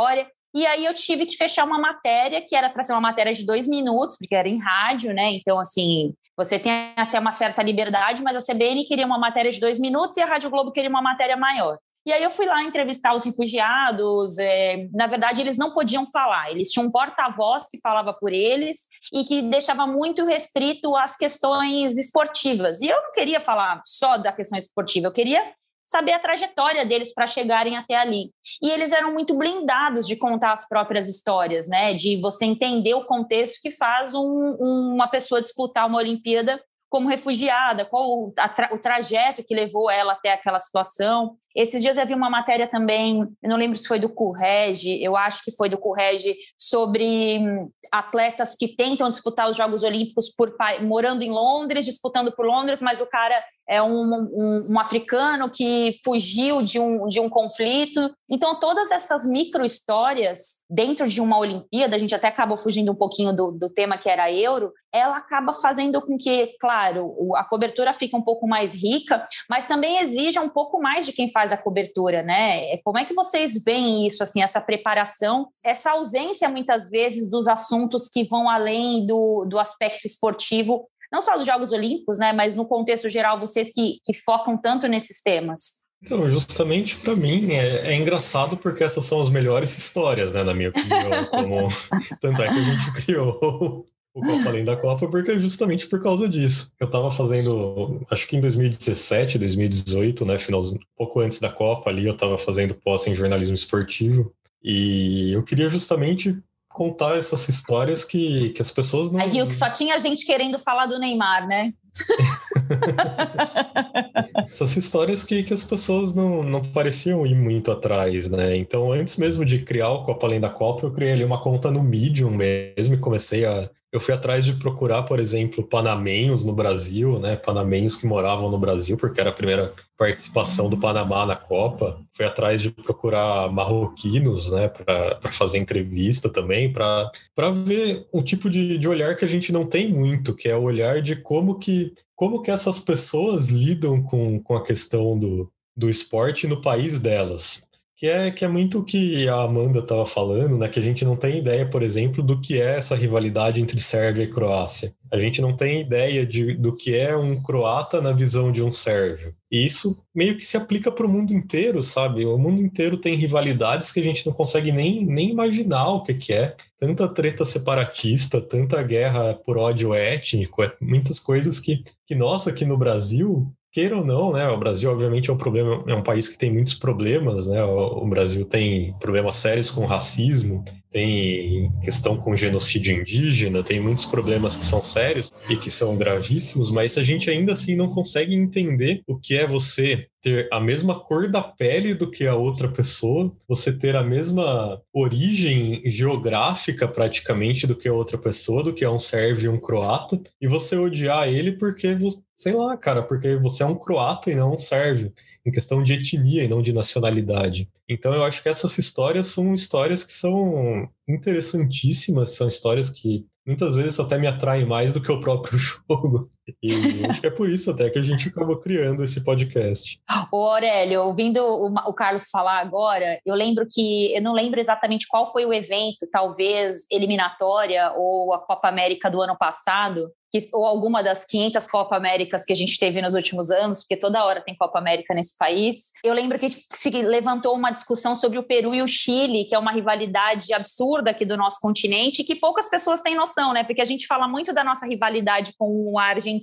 E aí eu tive que fechar uma matéria que era para ser uma matéria de dois minutos, porque era em rádio, né? Então, assim, você tem até uma certa liberdade, mas a CBN queria uma matéria de dois minutos e a Rádio Globo queria uma matéria maior. E aí eu fui lá entrevistar os refugiados. É, na verdade, eles não podiam falar. Eles tinham um porta-voz que falava por eles e que deixava muito restrito às questões esportivas. E eu não queria falar só da questão esportiva. Eu queria saber a trajetória deles para chegarem até ali. E eles eram muito blindados de contar as próprias histórias, né? De você entender o contexto que faz um, uma pessoa disputar uma Olimpíada como refugiada, qual o, o trajeto que levou ela até aquela situação. Esses dias eu vi uma matéria também, não lembro se foi do Currege, eu acho que foi do Currege, sobre hum, atletas que tentam disputar os Jogos Olímpicos por morando em Londres, disputando por Londres, mas o cara é um, um, um, africano que fugiu de um, de um conflito. Então, todas essas micro-histórias dentro de uma Olimpíada, a gente até acabou fugindo um pouquinho do, do tema que era euro, ela acaba fazendo com que, claro, a cobertura fique um pouco mais rica, mas também exija um pouco mais de quem faz faz a cobertura, né? É, como é que vocês veem isso, assim, essa preparação, essa ausência muitas vezes dos assuntos que vão além do, do aspecto esportivo, não só dos Jogos Olímpicos, né? Mas no contexto geral, vocês que, que focam tanto nesses temas. Então, justamente para mim é, é, engraçado porque essas são as melhores histórias, né, na minha opinião. Como... Tanto é que a gente criou o Copa Além da Copa, porque justamente por causa disso. Eu estava fazendo, acho que em 2017, 2018, né, final, um pouco antes da Copa ali, eu estava fazendo pós em jornalismo esportivo. E eu queria justamente contar essas histórias que, que as pessoas não. Aí viu que só tinha gente querendo falar do Neymar, né? essas histórias que, que as pessoas não, não pareciam ir muito atrás, né? Então, antes mesmo de criar o Copa Além da Copa, eu criei ali uma conta no Medium mesmo e comecei a eu fui atrás de procurar, por exemplo, panamenhos no Brasil, né? Panamenhos que moravam no Brasil, porque era a primeira participação do Panamá na Copa. Fui atrás de procurar marroquinos, né? Para fazer entrevista também, para ver um tipo de, de olhar que a gente não tem muito, que é o olhar de como que, como que essas pessoas lidam com, com a questão do, do esporte no país delas que é, que é muito o que a Amanda estava falando, né? Que a gente não tem ideia, por exemplo, do que é essa rivalidade entre Sérvia e Croácia. A gente não tem ideia de, do que é um croata na visão de um sérvio. E isso meio que se aplica para o mundo inteiro, sabe? O mundo inteiro tem rivalidades que a gente não consegue nem, nem imaginar o que, que é. Tanta treta separatista, tanta guerra por ódio étnico, é muitas coisas que, que nossa, aqui no Brasil, queira ou não, né? O Brasil, obviamente, é um problema, é um país que tem muitos problemas, né? O, Brasil tem problemas sérios com racismo, tem questão com genocídio indígena, tem muitos problemas que são sérios e que são gravíssimos, mas a gente ainda assim não consegue entender o que é você ter a mesma cor da pele do que a outra pessoa, você ter a mesma origem geográfica praticamente do que a outra pessoa, do que é um sérvio e um croata, e você odiar ele porque, sei lá, cara, porque você é um croata e não um sérvio em questão de etnia e não de nacionalidade. Então eu acho que essas histórias são histórias que são interessantíssimas, são histórias que muitas vezes até me atraem mais do que o próprio jogo. E acho que é por isso até que a gente acabou criando esse podcast. O Aurélio, ouvindo o, Carlos falar agora, eu lembro que eu não lembro exatamente qual foi o evento, talvez eliminatória ou a Copa América do ano passado, que, ou alguma das 500 Copa Américas que a gente teve nos últimos anos, porque toda hora tem Copa América nesse país. Eu lembro que se levantou uma discussão sobre o Peru e o Chile, que é uma rivalidade absurda aqui do nosso continente, que poucas pessoas têm noção, né? Porque a gente fala muito da nossa rivalidade com a Argentina,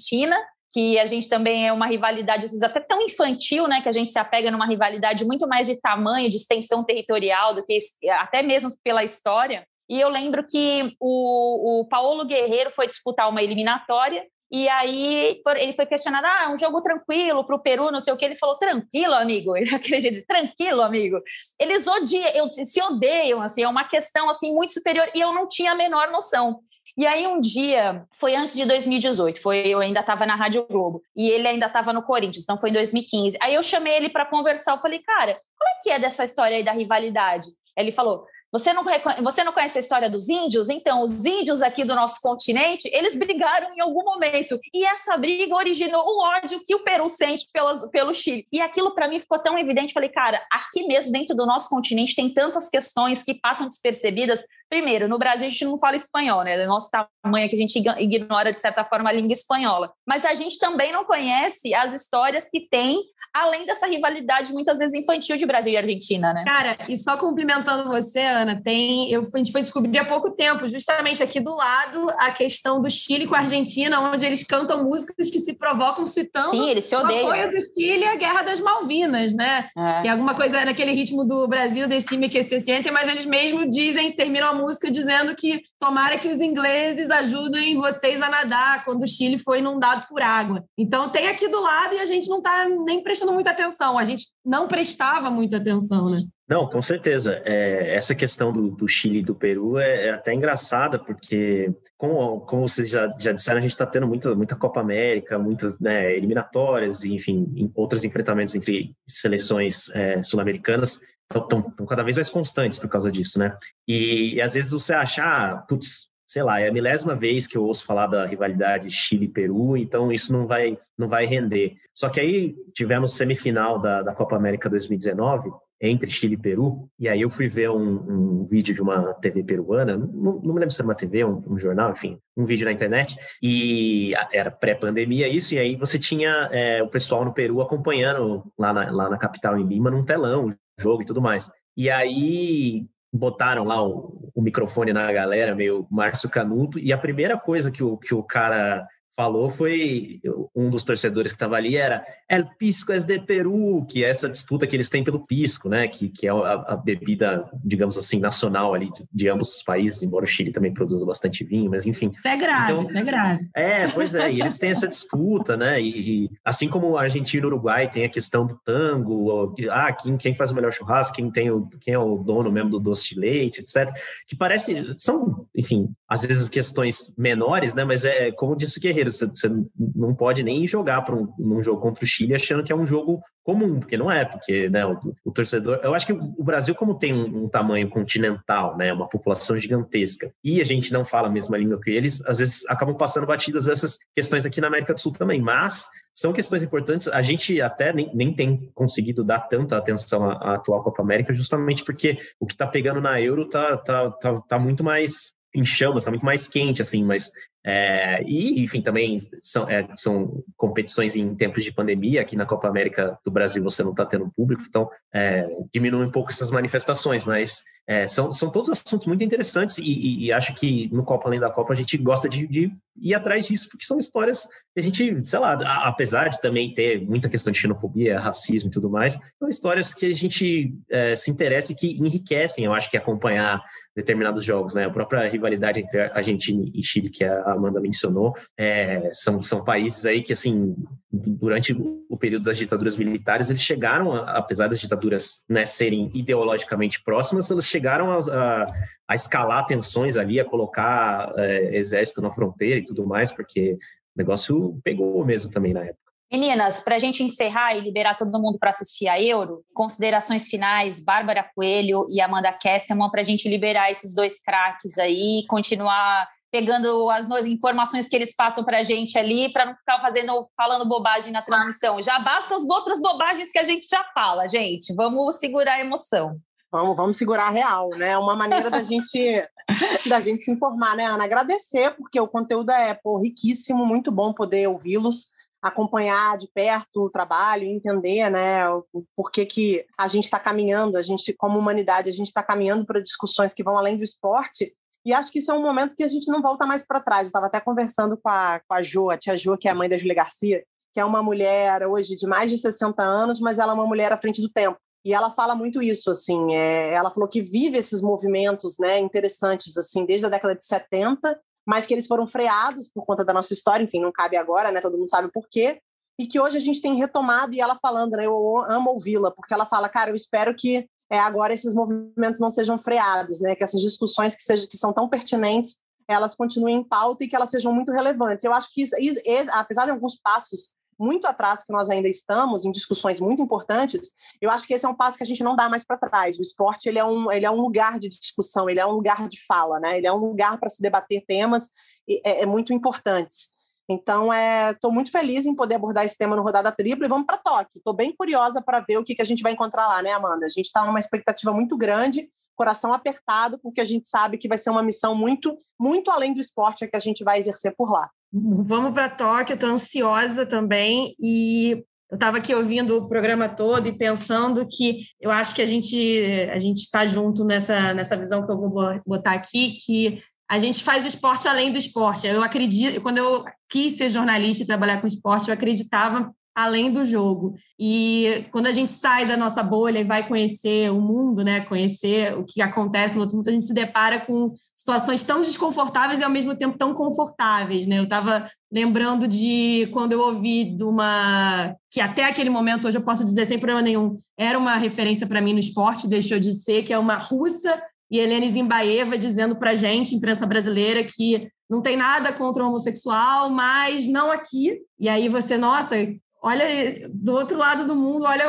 que a gente também é uma rivalidade, às vezes até tão infantil, né? Que a gente se apega numa rivalidade muito mais de tamanho, de extensão territorial, do que até mesmo pela história. E eu lembro que o, o Paulo Guerreiro foi disputar uma eliminatória e aí ele foi questionado: ah, um jogo tranquilo para o Peru, não sei o que. Ele falou: tranquilo, amigo. Ele acredita, tranquilo, amigo. Eles odiam, se odeiam, assim, é uma questão assim muito superior. E eu não tinha a menor noção. E aí um dia, foi antes de 2018, foi eu ainda estava na Rádio Globo e ele ainda estava no Corinthians, então foi em 2015. Aí eu chamei ele para conversar, eu falei: "Cara, qual é que é dessa história aí da rivalidade?" Ele falou: você não, você não conhece a história dos índios? Então, os índios aqui do nosso continente, eles brigaram em algum momento. E essa briga originou o ódio que o Peru sente pelo, pelo Chile. E aquilo para mim ficou tão evidente. Falei, cara, aqui mesmo, dentro do nosso continente, tem tantas questões que passam despercebidas. Primeiro, no Brasil a gente não fala espanhol, né? Do nosso tamanho que a gente ignora, de certa forma, a língua espanhola. Mas a gente também não conhece as histórias que tem além dessa rivalidade muitas vezes infantil de Brasil e Argentina, né? Cara, e só complementando você, Ana, tem, eu, a gente foi descobrir há pouco tempo, justamente aqui do lado, a questão do Chile com a Argentina, onde eles cantam músicas que se provocam citando Sim, eles se odeiam. o apoio do Chile e a Guerra das Malvinas, né? É. Que é alguma coisa naquele ritmo do Brasil, decime que se mas eles mesmo dizem, terminam música dizendo que tomara que os ingleses ajudem vocês a nadar quando o Chile foi inundado por água. Então tem aqui do lado e a gente não está nem prestando muita atenção. A gente não prestava muita atenção, né? Não, com certeza. É, essa questão do, do, Chile e do Peru é, é, até engraçada, porque, como, como vocês já, já disseram, a gente está tendo muita, muita Copa América, muitas né, eliminatórias, e, enfim, outros enfrentamentos entre seleções é, sul-americanas estão cada vez mais constantes por causa disso, né? E, e às vezes você acha, ah, putz, sei lá, é a milésima vez que eu ouço falar da rivalidade Chile-Peru, então isso não vai, não vai render. Só que aí tivemos semifinal da, da Copa América 2019, entre Chile e Peru, e aí eu fui ver um, um vídeo de uma TV peruana, não, não, me lembro se era uma TV, um, um, jornal, enfim, um vídeo na internet, e era pré-pandemia isso, e aí você tinha é, o pessoal no Peru acompanhando lá na, lá na capital, em Lima, num telão, o jogo e tudo mais. E aí botaram lá o, o microfone na galera, meio Márcio Canuto, e a primeira coisa que o, que o cara falou foi um dos torcedores que estava ali era El Pisco é de Peru, que é essa disputa que eles têm pelo pisco, né? Que, que é a, a bebida, digamos assim, nacional ali de, de, ambos os países, embora o Chile também produza bastante vinho, mas enfim. Isso é grave, então, isso é grave. É, pois é, e eles têm essa disputa, né? E, e assim como a Argentina e o Uruguai tem a questão do tango, ah, quem, quem faz o melhor churrasco, quem tem o, quem é o dono mesmo do doce de leite, etc. Que parece, são, enfim, às vezes questões menores, né? Mas é como disse o Guerreiro você, você não pode nem jogar para um, num jogo contra o Chile achando que é um jogo comum, porque não é, porque né, o, o torcedor. Eu acho que o Brasil, como tem um, um, tamanho continental, né, uma população gigantesca, e a gente não fala a mesma língua que eles, às vezes acabam passando batidas essas questões aqui na América do Sul também, mas são questões importantes. A gente até nem, nem tem conseguido dar tanta atenção à, à atual Copa América, justamente porque o que está pegando na Euro tá, tá, tá, tá muito mais em chamas, está muito mais quente, assim, mas é, e, enfim, também são, é, são competições em tempos de pandemia. Aqui na Copa América do Brasil você não está tendo público, então é, diminui um pouco essas manifestações, mas é, são, são todos assuntos muito interessantes e, e, e, acho que no Copa Além da Copa a gente gosta de, de, ir atrás disso, porque são histórias que a gente, sei lá, apesar de também ter muita questão de xenofobia, racismo e tudo mais, são histórias que a gente é, se interessa e que enriquecem, eu acho que acompanhar determinados jogos, né? A própria rivalidade entre Argentina e Chile, que a Amanda mencionou, é, são, são países aí que, assim, durante o período das ditaduras militares, eles chegaram, a, apesar das ditaduras né, serem ideologicamente próximas, eles chegaram a, a, a escalar tensões ali, a colocar é, exército na fronteira e tudo mais, porque o negócio pegou mesmo também na época. Meninas, para a gente encerrar e liberar todo mundo para assistir a Euro, considerações finais, Bárbara Coelho e Amanda Kesterman, para a gente liberar esses dois craques aí e continuar pegando as informações que eles passam para a gente ali, para não ficar fazendo, falando bobagem na transmissão. Já basta as outras bobagens que a gente já fala, gente. Vamos segurar a emoção. Vamos, vamos segurar a real, né? Uma maneira da gente da gente se informar, né, Ana? Agradecer, porque o conteúdo é pô, riquíssimo, muito bom poder ouvi-los, acompanhar de perto o trabalho, entender, né, o porquê que a gente está caminhando, a gente, como humanidade, a gente está caminhando para discussões que vão além do esporte e acho que isso é um momento que a gente não volta mais para trás. Eu estava até conversando com a, com a Jo, a tia Jo, que é a mãe da Julia Garcia, que é uma mulher hoje de mais de 60 anos, mas ela é uma mulher à frente do tempo. E ela fala muito isso, assim, é, ela falou que vive esses movimentos, né, interessantes, assim, desde a década de 70, mas que eles foram freados por conta da nossa história, enfim, não cabe agora, né, todo mundo sabe por quê, e que hoje a gente tem retomado, e ela falando, né, eu amo ouvi-la, porque ela fala, cara, eu espero que é, agora esses movimentos não sejam freados, né? Que essas discussões que, sejam, que são tão pertinentes, elas continuem em pauta e que elas sejam muito relevantes. Eu acho que, isso, isso, apesar de alguns passos muito atrás que nós ainda estamos, em discussões muito importantes, eu acho que esse é um passo que a gente não dá mais para trás. O esporte ele é, um, ele é um lugar de discussão, ele é um lugar de fala, né? ele é um lugar para se debater temas é, é muito importantes. Então, estou é, muito feliz em poder abordar esse tema no Rodada Tripla e vamos para Tóquio. Estou bem curiosa para ver o que, que a gente vai encontrar lá, né, Amanda? A gente está numa expectativa muito grande, coração apertado, porque a gente sabe que vai ser uma missão muito, muito além do esporte que a gente vai exercer por lá. Vamos para Tóquio, estou ansiosa também e eu estava aqui ouvindo o programa todo e pensando que eu acho que a gente a gente está junto nessa, nessa visão que eu vou botar aqui, que a gente faz o esporte além do esporte. Eu acredito, quando eu quis ser jornalista e trabalhar com esporte, eu acreditava além do jogo. E quando a gente sai da nossa bolha e vai conhecer o mundo, né, conhecer o que acontece no outro mundo, a gente se depara com situações tão desconfortáveis e ao mesmo tempo tão confortáveis, né? Eu estava lembrando de quando eu ouvi de uma que até aquele momento hoje eu posso dizer sem problema nenhum, era uma referência para mim no esporte, deixou de ser, que é uma russa e Helene Zimbaeva dizendo para a gente, imprensa brasileira, que não tem nada contra o homossexual, mas não aqui. E aí você, nossa, olha do outro lado do mundo, olha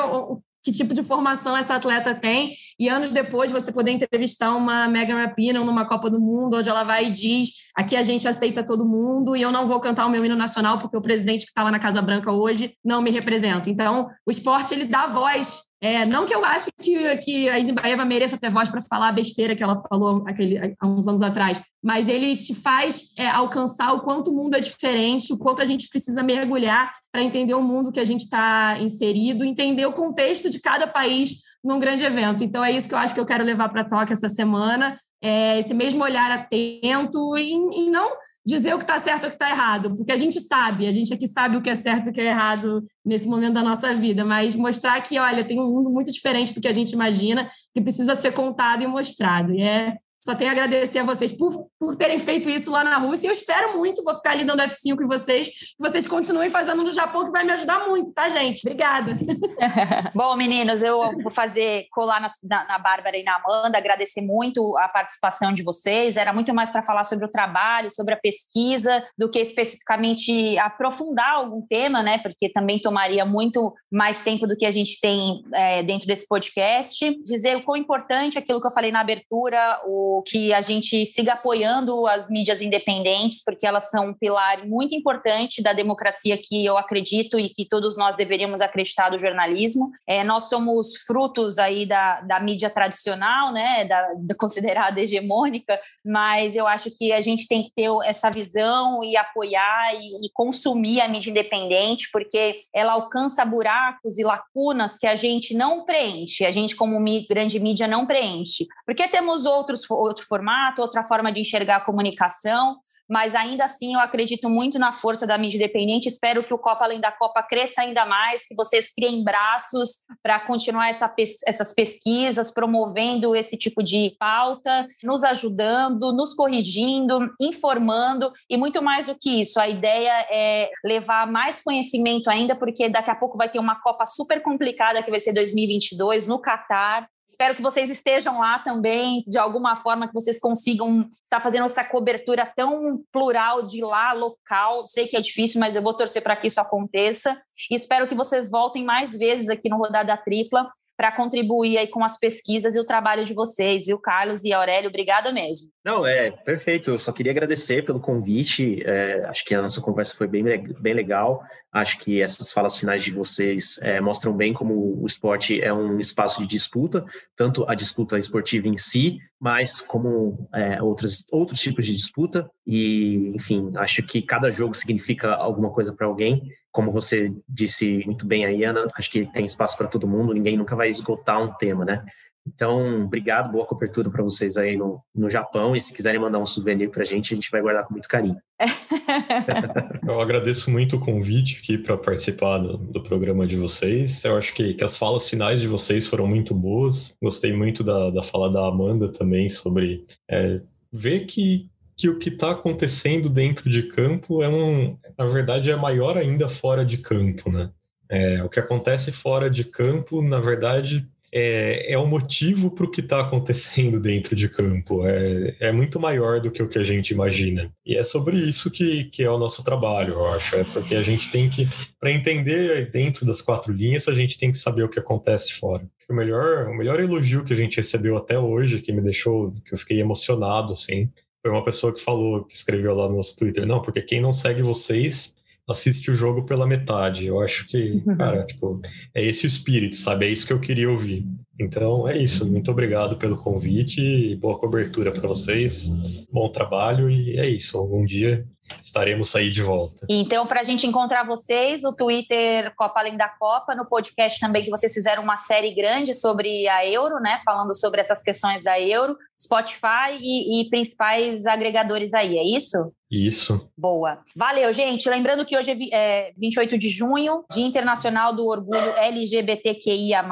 que tipo de formação essa atleta tem, e anos depois você poder entrevistar uma Megan Rapinoe numa Copa do Mundo, onde ela vai e diz: aqui a gente aceita todo mundo e eu não vou cantar o meu hino nacional porque o presidente que está lá na Casa Branca hoje não me representa. Então, o esporte ele dá voz é, não que eu acho que, que a Zimbaeva mereça ter voz para falar a besteira que ela falou aquele, há uns anos atrás, mas ele te faz é, alcançar o quanto o mundo é diferente, o quanto a gente precisa mergulhar para entender o mundo que a gente está inserido, entender o contexto de cada país num grande evento. Então é isso que eu acho que eu quero levar para Tóquio essa semana é, esse mesmo olhar atento e, e não dizer o que está certo ou o que está errado, porque a gente sabe, a gente aqui sabe o que é certo e o que é errado nesse momento da nossa vida, mas mostrar que, olha, tem um mundo muito diferente do que a gente imagina, que precisa ser contado e mostrado. E é só tenho a agradecer a vocês por, por terem feito isso lá na Rússia. Eu espero muito, vou ficar ali dando F5 em vocês, que vocês continuem fazendo no Japão, que vai me ajudar muito, tá, gente? Obrigada. Bom, meninos, eu vou fazer colar na, na, na Bárbara e na Amanda, agradecer muito a participação de vocês. Era muito mais para falar sobre o trabalho, sobre a pesquisa, do que especificamente aprofundar algum tema, né? Porque também tomaria muito mais tempo do que a gente tem é, dentro desse podcast. Dizer o quão importante aquilo que eu falei na abertura, o que a gente siga apoiando as mídias independentes, porque elas são um pilar muito importante da democracia que eu acredito e que todos nós deveríamos acreditar do jornalismo. É, nós somos frutos aí da, da mídia tradicional, né, da, da considerada hegemônica, mas eu acho que a gente tem que ter essa visão e apoiar e, e consumir a mídia independente, porque ela alcança buracos e lacunas que a gente não preenche, a gente como grande mídia não preenche, porque temos outros outro formato, outra forma de enxergar a comunicação, mas ainda assim eu acredito muito na força da mídia independente. Espero que o Copa Além da Copa cresça ainda mais, que vocês criem braços para continuar essa, essas pesquisas, promovendo esse tipo de pauta, nos ajudando, nos corrigindo, informando e muito mais do que isso. A ideia é levar mais conhecimento ainda, porque daqui a pouco vai ter uma Copa super complicada que vai ser 2022 no Catar. Espero que vocês estejam lá também, de alguma forma, que vocês consigam estar fazendo essa cobertura tão plural de lá, local. Sei que é difícil, mas eu vou torcer para que isso aconteça. E espero que vocês voltem mais vezes aqui no Rodada Tripla para contribuir aí com as pesquisas e o trabalho de vocês, viu, Carlos e Aurélio? Obrigada mesmo. Não, é perfeito. Eu só queria agradecer pelo convite. É, acho que a nossa conversa foi bem, bem legal. Acho que essas falas finais de vocês é, mostram bem como o esporte é um espaço de disputa, tanto a disputa esportiva em si, mas como é, outros, outros tipos de disputa. E, enfim, acho que cada jogo significa alguma coisa para alguém. Como você disse muito bem aí, Ana, acho que tem espaço para todo mundo, ninguém nunca vai esgotar um tema, né? Então, obrigado, boa cobertura para vocês aí no, no Japão. E se quiserem mandar um souvenir para a gente, a gente vai guardar com muito carinho. Eu agradeço muito o convite aqui para participar do, do, programa de vocês. Eu acho que, que, as falas finais de vocês foram muito boas. Gostei muito da, da fala da Amanda também sobre é, ver que, que o que está acontecendo dentro de campo é um, na verdade, é maior ainda fora de campo, né? É, o que acontece fora de campo, na verdade, é, é o motivo para o que está acontecendo dentro de campo. É, é muito maior do que o que a gente imagina. E é sobre isso que, que é o nosso trabalho, eu acho. É porque a gente tem que, para entender dentro das quatro linhas, a gente tem que saber o que acontece fora. O melhor, o melhor elogio que a gente recebeu até hoje, que me deixou, que eu fiquei emocionado, assim, foi uma pessoa que falou, que escreveu lá no nosso Twitter, não, porque quem não segue vocês assiste o jogo pela metade. Eu acho que, uhum. cara, tipo, é esse o espírito, sabe? É isso que eu queria ouvir. Então é isso. Muito obrigado pelo convite, boa cobertura para vocês, bom trabalho e é isso. Algum dia estaremos aí de volta. Então, para a gente encontrar vocês, o Twitter Copa Além da Copa, no podcast também que vocês fizeram uma série grande sobre a Euro, né? Falando sobre essas questões da Euro, Spotify e, e principais agregadores aí, é isso? Isso. Boa. Valeu, gente. Lembrando que hoje é 28 é de junho, Dia Internacional do Orgulho LGBTQIA,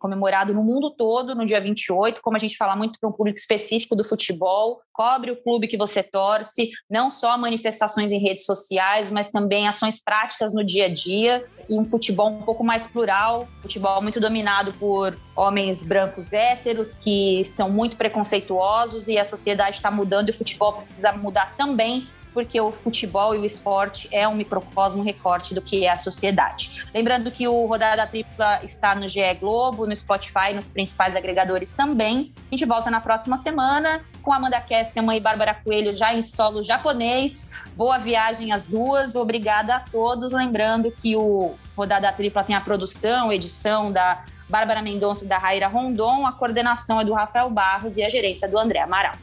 comemorado no mundo todo no dia 28. Como a gente fala muito para um público específico do futebol, cobre o clube que você torce, não só manifestações em redes sociais, mas também ações práticas no dia a dia. E um futebol um pouco mais plural, futebol muito dominado por homens brancos héteros que são muito preconceituosos e a sociedade está mudando e o futebol precisa mudar também porque o futebol e o esporte é um microcosmo recorte do que é a sociedade. Lembrando que o Rodada Tripla está no GE Globo, no Spotify, nos principais agregadores também. A gente volta na próxima semana com Amanda Kesterman e Bárbara Coelho já em solo japonês. Boa viagem às duas, obrigada a todos. Lembrando que o Rodada Tripla tem a produção, edição da Bárbara Mendonça e da Raíra Rondon, a coordenação é do Rafael Barros e a gerência do André Amaral.